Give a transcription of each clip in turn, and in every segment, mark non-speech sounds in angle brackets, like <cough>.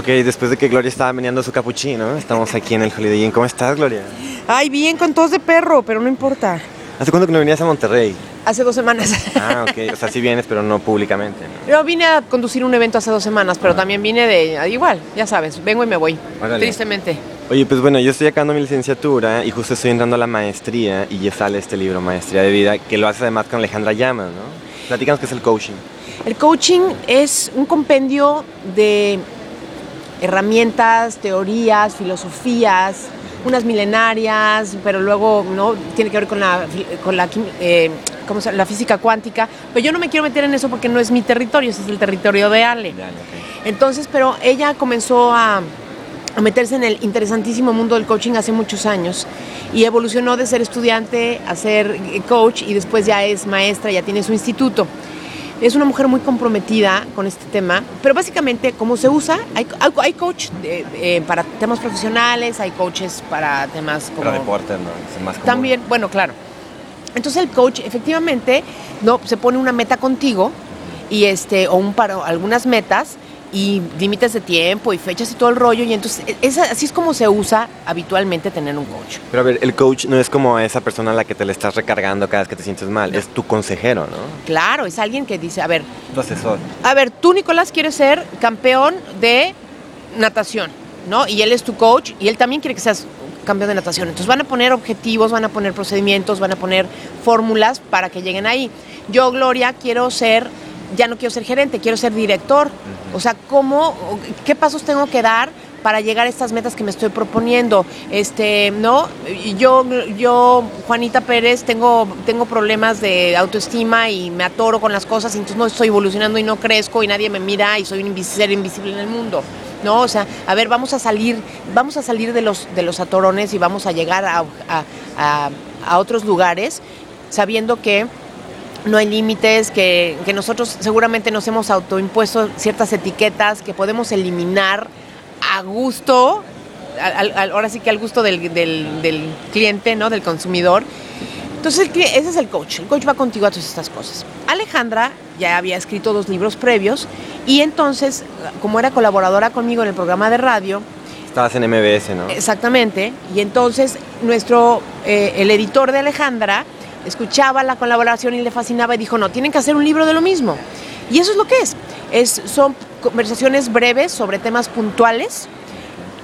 Ok, después de que Gloria estaba meneando su capuchino, estamos aquí en el Holiday Inn. ¿Cómo estás, Gloria? Ay, bien, con tos de perro, pero no importa. ¿Hace cuánto que no venías a Monterrey? Hace dos semanas. <laughs> Ah, ok. O sea, sí vienes, pero no públicamente. ¿no? Yo vine a conducir un evento hace dos semanas, pero también vine de... Igual, ya sabes, vengo y me voy. Órale. Tristemente. Oye, pues bueno, yo estoy acabando mi licenciatura y justo estoy entrando a la maestría y ya sale este libro, Maestría de Vida, que lo hace además con Alejandra Llamas, ¿no? Platícanos qué es el coaching. El coaching es un compendio de herramientas, teorías, filosofías, unas milenarias, pero luego no tiene que ver con la, con la, eh, ¿cómo se la física cuántica. Pero yo no me quiero meter en eso porque no es mi territorio, ese es el territorio de Ale. Entonces, pero ella comenzó a, a meterse en el interesantísimo mundo del coaching hace muchos años y evolucionó de ser estudiante a ser eh, coach y después ya es maestra, ya tiene su instituto. Es una mujer muy comprometida con este tema, pero básicamente cómo se usa, hay, hay- hay coach de- eh, para temas profesionales, hay coaches para temas como... Para deporte, ¿no? Es más común. También, bueno, claro. Entonces el coach efectivamente no se pone una meta contigo y este o un paro, algunas metas y límites de tiempo y fechas y todo el rollo y entonces e- es, así es como se usa habitualmente tener un coach. Pero a ver, el coach no es como esa persona a la que te le estás recargando cada vez que te sientes mal, es tu consejero, ¿no? Claro, es alguien que dice, a ver, Tu asesor. a ver, tú Nicolás quieres ser campeón de natación, ¿no? Y él es tu coach y él también quiere que seas campeón de natación. Entonces van a poner objetivos, van a poner procedimientos, van a poner fórmulas para que lleguen ahí. Yo, Gloria, quiero ser, ya no quiero ser gerente, quiero ser director. O sea, ¿cómo, qué pasos tengo que dar para llegar a estas metas que me estoy proponiendo? Este, ¿no? Yo, yo, Juanita Pérez, tengo, tengo problemas de autoestima y me atoro con las cosas, y entonces no estoy evolucionando y no crezco y nadie me mira y soy un invis- ser invisible en el mundo. ¿no? O sea, a ver, vamos a salir, vamos a salir de los, de los atorones y vamos a llegar a, a- a- a otros lugares sabiendo que no hay límites, que, que nosotros seguramente nos hemos autoimpuesto ciertas etiquetas que podemos eliminar a gusto, al- al- ahora sí que al gusto del, del- del cliente, ¿no? Del consumidor. Entonces, ese es el coach. El coach va contigo a todas estas cosas. Alejandra ya había escrito dos libros previos y entonces, como era colaboradora conmigo en el programa de radio, Estabas en MBS, ¿no? Exactamente. Y entonces nuestro, eh, el editor de Alejandra escuchaba la colaboración y le fascinaba y dijo, no, tienen que hacer un libro de lo mismo. Y eso es lo que es. es son conversaciones breves sobre temas puntuales,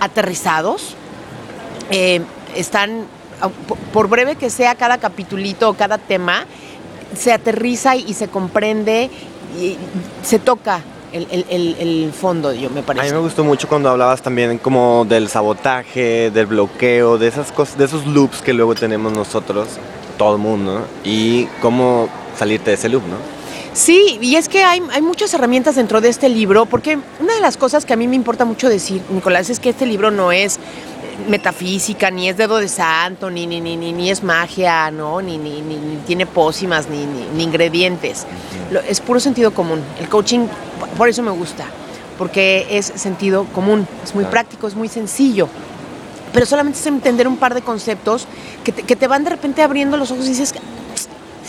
aterrizados. Eh, están, por breve que sea cada capitulito o cada tema, se aterriza y se comprende y se toca el, el- el- fondo, yo me A parece. mí me gustó mucho cuando hablabas también como del sabotaje, del bloqueo, de esas cosas, de esos loops que luego tenemos nosotros, todo el mundo, y cómo salirte de ese loop, ¿no? Sí, y es que hay, hay muchas herramientas dentro de este libro, porque una de las cosas que a mí me importa mucho decir, Nicolás, es que este libro no es eh, metafísica, ni es dedo de santo, ni, ni, ni, ni, ni es magia, ¿no? Ni, ni, ni, ni tiene pócimas, ni, ni, ni ingredientes. Lo- es puro sentido común. El coaching, por eso me gusta, porque es sentido común, es muy Claro. práctico, es muy sencillo. Pero solamente es entender un par de conceptos que te, que te van de repente abriendo los ojos y dices,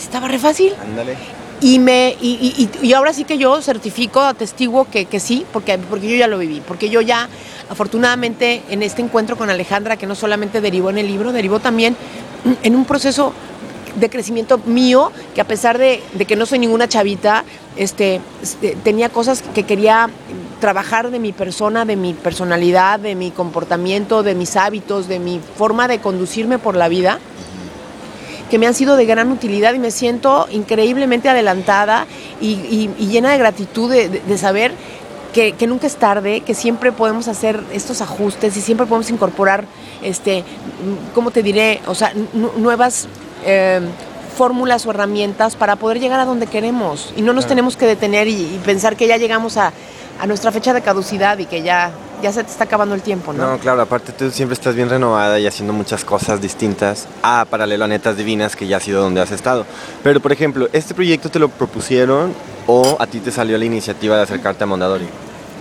estaba re fácil. Ándale. Y, me, y, y- y- ahora sí que yo certifico, atestiguo que, que sí, porque, porque yo ya lo viví, porque yo ya, afortunadamente, en este encuentro con Alejandra, que no solamente derivó en el libro, derivó también en un proceso de crecimiento mío, que a pesar de, de que no soy ninguna chavita, este, este, tenía cosas que quería trabajar de mi persona, de mi personalidad, de mi comportamiento, de mis hábitos, de mi forma de conducirme por la vida que me han sido de gran utilidad y me siento increíblemente adelantada y, y- y llena de gratitud de, de- de saber que, que nunca es tarde, que siempre podemos hacer estos ajustes y siempre podemos incorporar, este, ¿cómo te diré? O sea, nu- nuevas eh, fórmulas o herramientas para poder llegar a donde queremos y no nos Claro. tenemos que detener y, y pensar que ya llegamos a, a nuestra fecha de caducidad y que ya, ya se te está acabando el tiempo, ¿no? No, claro, aparte tú siempre estás bien renovada y haciendo muchas cosas distintas a paralelo a Netas Divinas, que ya ha sido donde has estado. Pero, por ejemplo, ¿este proyecto te lo propusieron o a ti te salió la iniciativa de acercarte a Mondadori?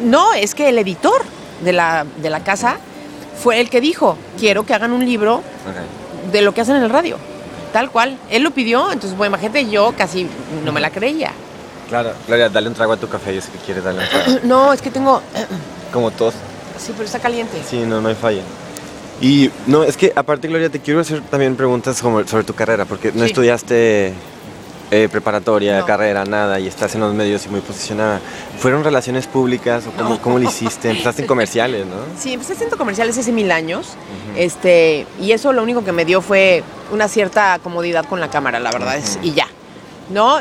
No, es que el editor de la, de la casa fue el que dijo, quiero que hagan un libro de lo que hacen en el radio. Tal cual. Él lo pidió, entonces, bueno, imagínate, yo casi no me la creía. Claro, Gloria, dale un trago a tu café, yo sé que quieres darle un trago. <clears throat> No, es que tengo... <clears throat> Como tos. Sí, pero está caliente. Sí, no, no hay falla. Y no, es que aparte, Gloria, te quiero hacer también preguntas como sobre tu carrera, porque no Sí. estudiaste eh, preparatoria, No. carrera, nada, y estás en los medios y muy posicionada. ¿Fueron relaciones públicas o cómo, No. cómo lo hiciste? Empezaste en comerciales, ¿no? Sí, empecé haciendo comerciales hace mil años. este, y eso lo único que me dio fue una cierta comodidad con la cámara, la verdad es. Y ya. ¿No?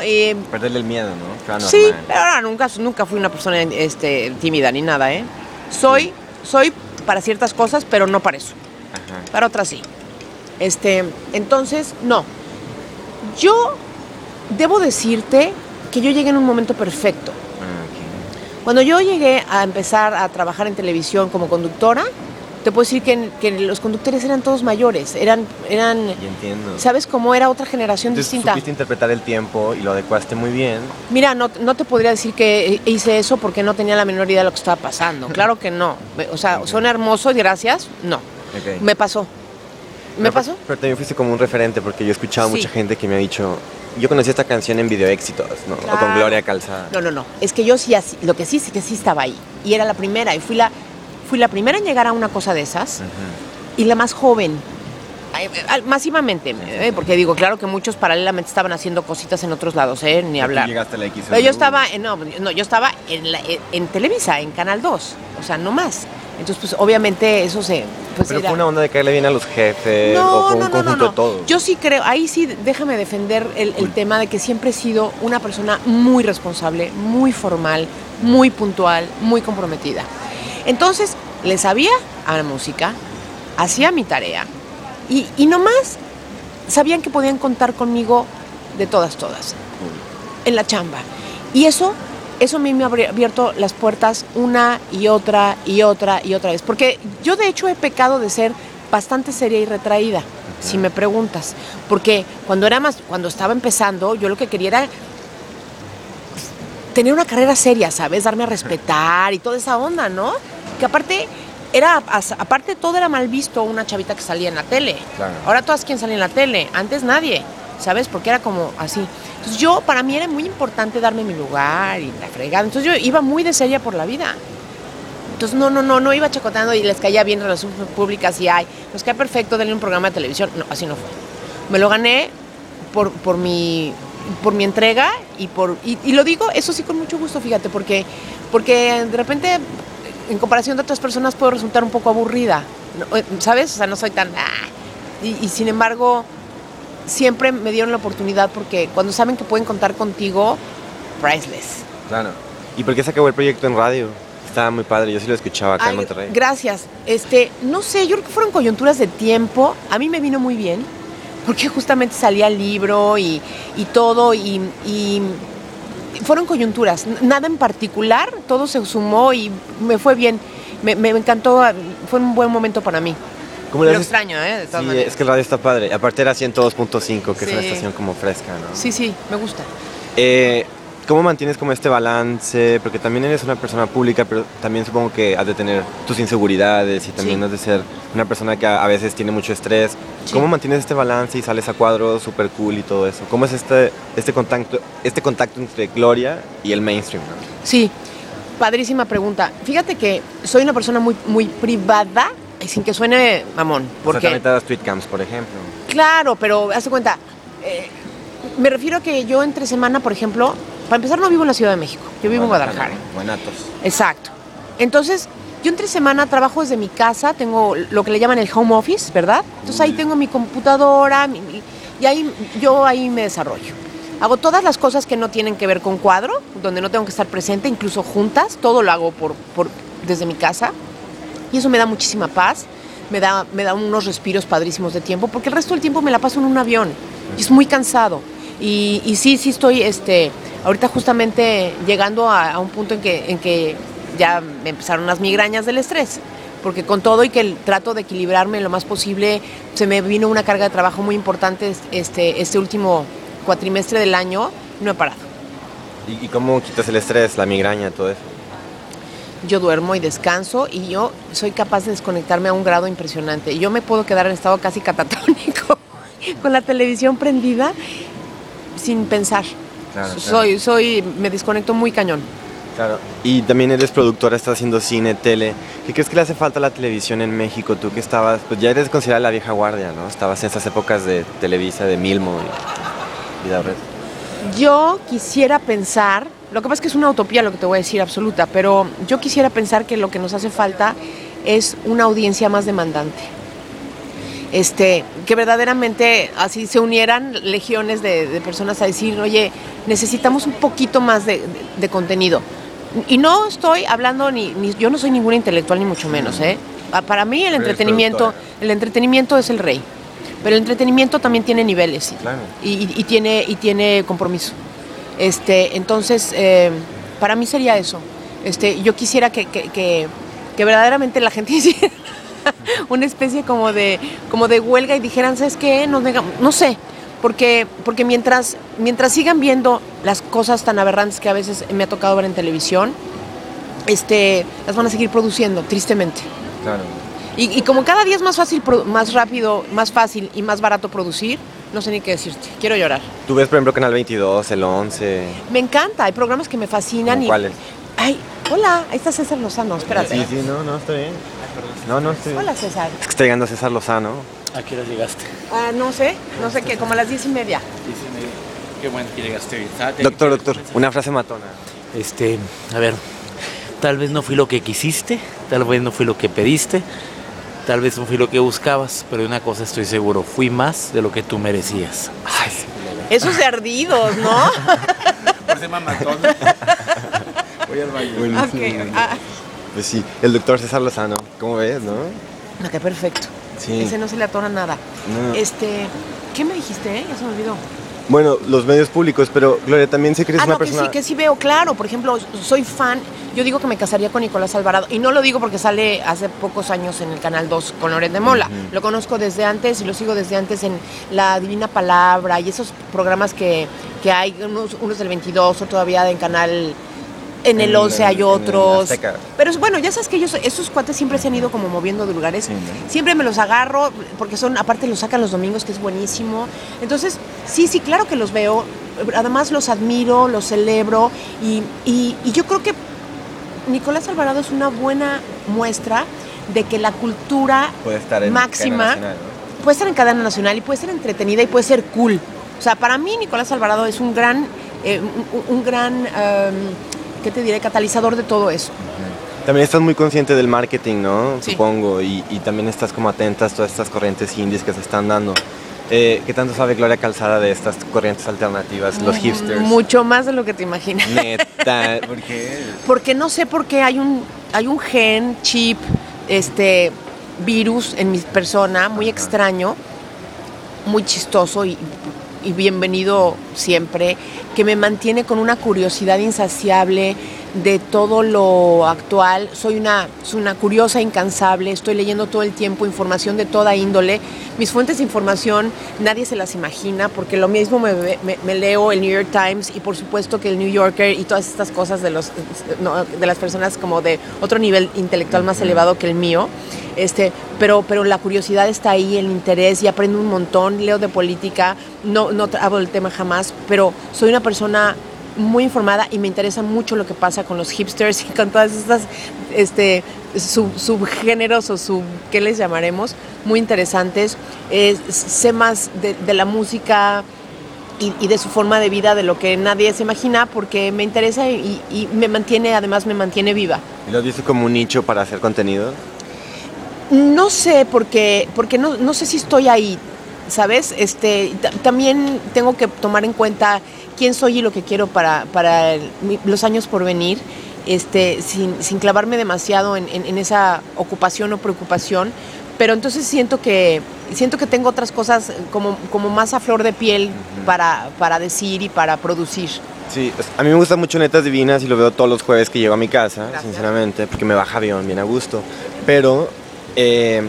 Perderle el miedo, ¿no? Claro, sí, normal. pero ahora nunca, nunca fui una persona este, tímida ni nada, ¿eh? Soy, soy para ciertas cosas, pero no para eso. Ajá. Para otras sí. Este, entonces, no. Yo debo decirte que yo llegué en un momento perfecto. Ah, Cuando yo llegué a empezar a trabajar en televisión como conductora, te puedo decir que, que los conductores eran todos mayores, eran, eran, ya entiendo. ¿sabes cómo era otra generación Entonces distinta? supiste interpretar el tiempo y lo adecuaste muy bien. Mira, no, no te podría decir que hice eso porque no tenía la menor idea de lo que estaba pasando. <laughs> Claro que no. O sea, Ok. suena hermoso y gracias. No. Me pasó. ¿Me Pero- pasó? Pero también fuiste como un referente porque yo he escuchado a Sí. mucha gente que me ha dicho, yo conocí esta canción en video éxitos, ¿no? O con. Gloria Calzada. No, no, no. Es que yo sí, así- lo que sí es que sí estaba ahí. Y era la primera. Y fui la, fui la primera en llegar a una cosa de esas. Y la más joven. Al- Masivamente, eh, porque digo, claro que muchos paralelamente estaban haciendo cositas en otros lados, ¿eh? ni hablar. llegaste a la X. Pero yo estaba, en, no, no, yo estaba en, la- en- en Televisa, en Canal 2, o sea, no más. Entonces, pues obviamente eso se... Pues, Pero era- fue una onda de caerle bien a los jefes o no, fue un no, conjunto no, no. de todo. Yo sí creo, ahí sí déjame defender el, el tema de que siempre he sido una persona muy responsable, muy formal, muy puntual, muy comprometida. Entonces, le sabía a la música, hacía mi tarea y, y nomás sabían que podían contar conmigo de todas, todas, en la chamba. Y eso, eso a mí me ha abierto las puertas una y otra y otra y otra vez. Porque yo de hecho he pecado de ser bastante seria y retraída, si me preguntas. Porque cuando era más, cuando estaba empezando, yo lo que quería era tener una carrera seria, ¿sabes? Darme a respetar y toda esa onda, ¿no? Que aparte era aparte todo era mal visto una chavita que salía en la tele. Claro. Ahora todas quieren salir en la tele, antes nadie, ¿sabes? Porque era como así. Entonces yo para mí era muy importante darme mi lugar y la fregada. Entonces yo iba muy de seria por la vida. Entonces no, no, no, no iba chacoteando y les caía bien relaciones públicas y ay, nos cae perfecto darle un programa de televisión. No, así no fue. Me lo gané por, por mi por mi entrega y por y, y lo digo eso sí con mucho gusto fíjate porque porque de repente en comparación de otras personas puedo resultar un poco aburrida. Eh, sabes o sea no soy tan ah, y, y sin embargo siempre me dieron la oportunidad porque cuando saben que pueden contar contigo priceless Claro. ¿Y por qué se acabó el proyecto en radio? Estaba muy padre, yo sí lo escuchaba acá en Ay, Monterrey. Gracias. Este, no sé, yo creo que fueron coyunturas de tiempo. A mí me vino muy bien, porque justamente salía el libro y, y todo, y, y fueron coyunturas. Nada en particular, todo se sumó y me fue bien. Me, me encantó, fue un buen momento para mí. ¿Cómo le Lo extraño, ¿eh? De todas Sí, maneras. es que el radio está padre. Aparte era 102.5, que es una estación como fresca, ¿no? Sí, sí, me gusta. Eh, ¿Cómo mantienes como este balance? Porque también eres una persona pública, pero también supongo que has de tener tus inseguridades y también Sí. has de ser una persona que a veces tiene mucho estrés. Sí. ¿Cómo mantienes este balance y sales a cuadros súper cool y todo eso? ¿Cómo es este, este, contacto, este contacto entre Gloria y el mainstream? ¿no? Sí, padrísima pregunta. Fíjate que soy una persona muy, muy privada, y sin que suene mamón, O sea, porque... también te das tweet camps, por ejemplo. Claro, pero hazte cuenta, eh, me refiero a que yo entre semana, por ejemplo, para empezar no vivo en la Ciudad de México, yo vivo en Guadalajara. Buenatos. Exacto. Entonces, yo entre semana trabajo desde mi casa, tengo lo que le llaman el home office, ¿verdad? Entonces ahí tengo mi computadora mi- mi- y ahí yo ahí me desarrollo. Hago todas las cosas que no tienen que ver con cuadro, donde no tengo que estar presente, incluso juntas, todo lo hago por, por- desde mi casa. Y eso me da muchísima paz, me da, me da unos respiros padrísimos de tiempo, porque el resto del tiempo me la paso en un avión y es muy cansado. Y, y sí, sí estoy, este, ahorita justamente llegando a, a un punto en que, en que ya me empezaron las migrañas del estrés, porque con todo y que trato de equilibrarme lo más posible, se me vino una carga de trabajo muy importante este, este último cuatrimestre del año, no he parado. ¿Y, cómo quitas el estrés, la migraña, todo eso? yo duermo y descanso y yo soy capaz de desconectarme a un grado impresionante. Yo me puedo quedar en estado casi catatónico <laughs> con la televisión prendida sin pensar. Claro, claro. soy, soy, me desconecto muy cañón. Claro, y también eres productora, estás haciendo cine, tele. ¿Qué crees que le hace falta a la televisión en México? Tú que estabas, pues ya eres considerada la vieja guardia, ¿no? Estabas en esas épocas de Televisa, de Milmo y Vida Red. Yo quisiera pensar, lo que pasa es que es una utopía lo que te voy a decir absoluta, pero yo quisiera pensar que lo que nos hace falta es una audiencia más demandante. Este, que verdaderamente así se unieran legiones de, de personas a decir, oye, necesitamos un poquito más de, de- de contenido. Y no estoy hablando ni, ni- yo no soy ninguna intelectual ni mucho menos, ¿eh? Pa- Para mí el entretenimiento, el entretenimiento es el rey. Pero el entretenimiento también tiene niveles Claro. y, y- y tiene, y tiene compromiso. Este, entonces, eh, para mí sería eso. Este, yo quisiera que, que- que- que verdaderamente la gente <laughs> hiciera <laughs> una especie como de, como de huelga y dijeran, ¿sabes qué? Nos nega-". no sé, porque, porque mientras, mientras sigan viendo las cosas tan aberrantes que a veces me ha tocado ver en televisión, este, las van a seguir produciendo, tristemente. Claro. Y, y como cada día es más fácil, más rápido, más fácil y más barato producir, no sé ni qué decirte. Quiero llorar. Tú ves, por ejemplo, Canal 22, el 11. Me encanta, hay programas que me fascinan. ¿Cómo y, cuáles? Ay, hola, ahí está César Lozano, espérate. Sí, sí, no, no, está bien. No, no, estoy. Hola César. Es que está llegando César Lozano. ¿A qué hora llegaste? Ah, no sé, no sé qué, como a las diez y media. Diez y media. Qué bueno que llegaste bien. Ah, Doctor, doctor, una frase matona. Este, a ver, tal vez no fui lo que quisiste, tal vez no fui lo que pediste, tal vez no fui lo que buscabas, pero de una cosa estoy seguro, fui más de lo que tú merecías. Ay, Esos de ardidos, ¿no? <laughs> Parece mamatón. <laughs> Voy al baño. Ok, ah, Pues sí, el doctor César Lozano. ¿Cómo ves, no? ok, perfecto. Sí. Ese no se le atora nada. No. Este, ¿qué me dijiste? eh? Ya se me olvidó. Bueno, los medios públicos, pero Gloria, también sé que eres Ah, una no, que persona... sí, que sí veo, claro. Por ejemplo, soy fan. Yo digo que me casaría con Nicolás Alvarado. Y no lo digo porque sale hace pocos años en el Canal 2 con Loret de Mola. Lo conozco desde antes y lo sigo desde antes en La Divina Palabra y esos programas que, que hay, unos, unos del 22 o todavía en Canal... En el En 11 hay otros. Pero bueno, ya sabes que ellos, esos cuates siempre se han ido como moviendo de lugares. Sí, ¿no? Siempre me los agarro porque son, aparte los sacan los domingos, que es buenísimo. Entonces, sí, sí, claro que los veo. Además los admiro, los celebro y, y- y yo creo que Nicolás Alvarado es una buena muestra de que la cultura Puede estar en máxima cadena nacional, ¿no? puede estar en cadena nacional y puede ser entretenida y puede ser cool. O sea, para mí Nicolás Alvarado es un gran, eh, un, un gran, em, ¿qué te diré? Catalizador de todo eso. También estás muy consciente del marketing, ¿no? Sí. Supongo. Y, y también estás como atenta a todas estas corrientes indies que se están dando. Eh, ¿Qué tanto sabe Gloria Calzada de estas corrientes alternativas, los hipsters? Mucho más de lo que te imaginas. Neta, <laughs> ¿por qué? Porque no sé por qué hay un, hay un gen, chip, este virus en mi persona, muy extraño, muy chistoso y, y bienvenido siempre, que me mantiene con una curiosidad insaciable de todo lo actual. Soy una, soy una curiosa incansable, estoy leyendo todo el tiempo información de toda índole. Mis fuentes de información nadie se las imagina porque lo mismo me, me- me leo el New York Times y por supuesto que el New Yorker y todas estas cosas de, los, no, de las personas como de otro nivel intelectual más elevado que el mío. Este, pero, pero la curiosidad está ahí, el interés y aprendo un montón, leo de política, no, no hablo del tema jamás, pero soy una persona muy informada y me interesa mucho lo que pasa con los hipsters <laughs> y con todas estas este, sub- subgéneros o sub, ¿qué les llamaremos? Muy interesantes. Eh, sé más de, de la música y, y de su forma de vida de lo que nadie se imagina porque me interesa y, y me mantiene, además me mantiene viva. ¿Y lo viste como un nicho para hacer contenido? No sé, porque, porque no, no sé si estoy ahí, ¿sabes? Este, ta- también tengo que tomar en cuenta quién soy y lo que quiero para, para el- los años por venir, este, sin, sin clavarme demasiado en, en- en esa ocupación o preocupación. Pero entonces siento que, siento que tengo otras cosas como, como más a flor de piel para, para decir y para producir. Sí, a mí me gustan mucho Netas Divinas y lo veo todos los jueves que llego a mi casa, Gracias. sinceramente, porque me baja avión bien a gusto. Pero, eh,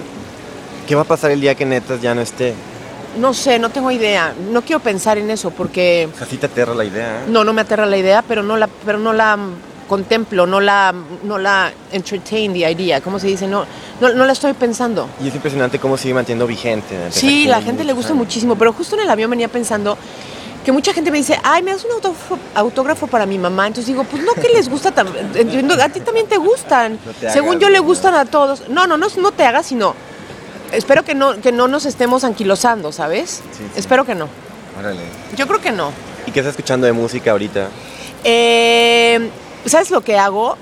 ¿qué va a pasar el día que Netas ya no esté? No sé, no tengo idea. No quiero pensar en eso porque... O sea, sí te aterra la idea. ¿eh? No, no me aterra la idea, pero no la, pero no la contemplo, no la, no la entertain the idea, ¿cómo se dice? No, no, no la estoy pensando. Y es impresionante cómo sigue manteniendo vigente. Sí, la gente le gusta muchísimo, pero justo en el avión venía pensando que mucha gente me dice, ay, me das un autógrafo, autógrafo para mi mamá. Entonces digo, pues no que les gusta, <laughs> entiendo, a ti también te gustan. No te Según hagas, yo le ¿no? gustan a todos. No, no, no, no te hagas, sino espero que no, que no nos estemos anquilosando, ¿sabes? Sí, sí. Espero que no. Órale. Yo creo que no. ¿Y qué estás escuchando de música ahorita? Eh, ¿Sabes lo que hago?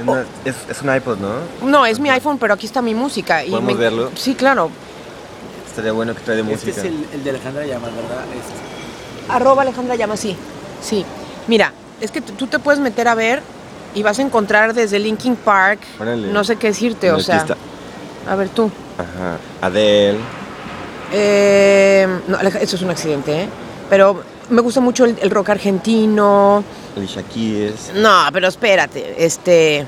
Es, una- es, es un iPod, ¿no? No, es mi iPhone, pero aquí está mi música. Y ¿Podemos me- verlo? Sí, claro. Estaría bueno que trae de Este música. es el, el de Alejandra Llamas, ¿verdad? Este. Arroba Alejandra llama, sí. Sí. Mira, es que tú te puedes meter a ver y vas a encontrar desde Linkin Park, Órale. no sé qué decirte, o sea. artista. A ver tú. Ajá. Adele. Eh, no, eso es un accidente, ¿eh? Pero me gusta mucho el, el rock argentino. Alicia Keys. No, pero espérate, este...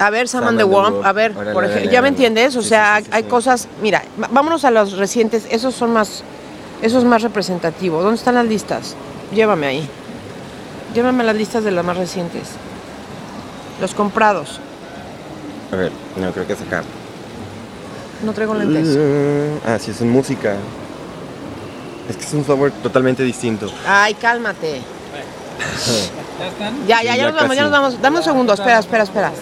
A ver, Sam, and the Womp, a ver, por ejemplo, ¿ya me entiendes? O Sí, sea, sí, sí, hay cosas, mira, vámonos a los recientes, esos son más, esos más representativos. ¿Dónde están las listas? Llévame ahí. Llévame a las listas de las más recientes. Los comprados. A ver, no, creo que es acá. No traigo lentes. Mm, Ah, sí, es en música. Es que es un software totalmente distinto. Ay, cálmate. <laughs> Ya, ya, Sí, ya ya nos vamos, ya nos vamos. Dame un segundo, espera, espera, espera.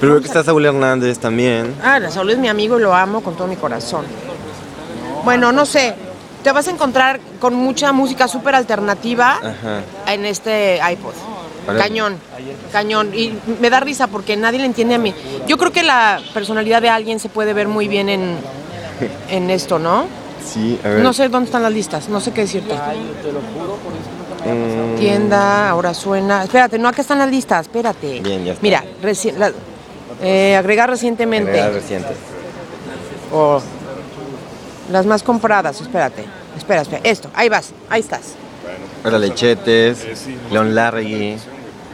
Pero veo que está Saúl Hernández también. Ah, Saúl es mi amigo y lo amo con todo mi corazón. Bueno, no sé. Te vas a encontrar con mucha música súper alternativa Ajá. en este iPod. Cañón, cañón. Y me da risa porque nadie le entiende a mí. Yo creo que la personalidad de alguien se puede ver muy bien en, <laughs> en esto, ¿no? Sí, a ver. No sé dónde están las listas, no sé qué decirte. Mm, Tienda, ahora suena. Espérate, no, acá están las listas, espérate. Bien, ya está. Mira, reci- la- eh, agregar recientemente. novedades recientes. O las más compradas, espérate. Espera, espera. Esto, ahí vas, ahí estás. Ahora Lechetes, Leon Larregui,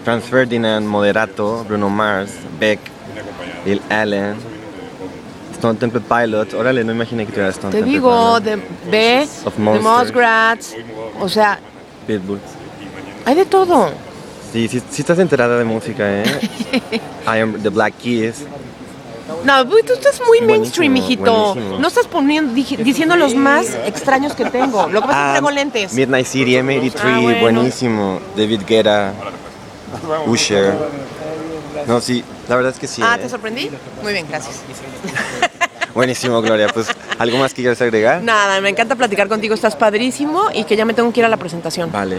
Franz Ferdinand, Moderato, Bruno Mars, Beck, Lil Allen, Stone Temple Pilots. Órale, no imaginé que tuviera Stone Te Temple digo, de B, de Monsters. Musgrats, o sea, Pitbull. hay de todo. Sí, sí, sí estás enterada de música, ¿eh? <laughs> I am The Black Keys. No, uy, tú estás muy Buenísimo, mainstream, hijito. buenísimo. No estás poniendo, diciendo los más extraños que tengo. Lo que pasa es que traigo lentes. Ah, Midnight City, M83, Ah, bueno. buenísimo. David Guetta, Usher. No, sí, la verdad es que sí. Ah, ¿eh? ¿te sorprendí? Muy bien, gracias. <laughs> Buenísimo, Gloria. Pues, ¿algo más que quieras agregar? Nada, me encanta platicar contigo, estás padrísimo y que ya me tengo que ir a la presentación. Vale.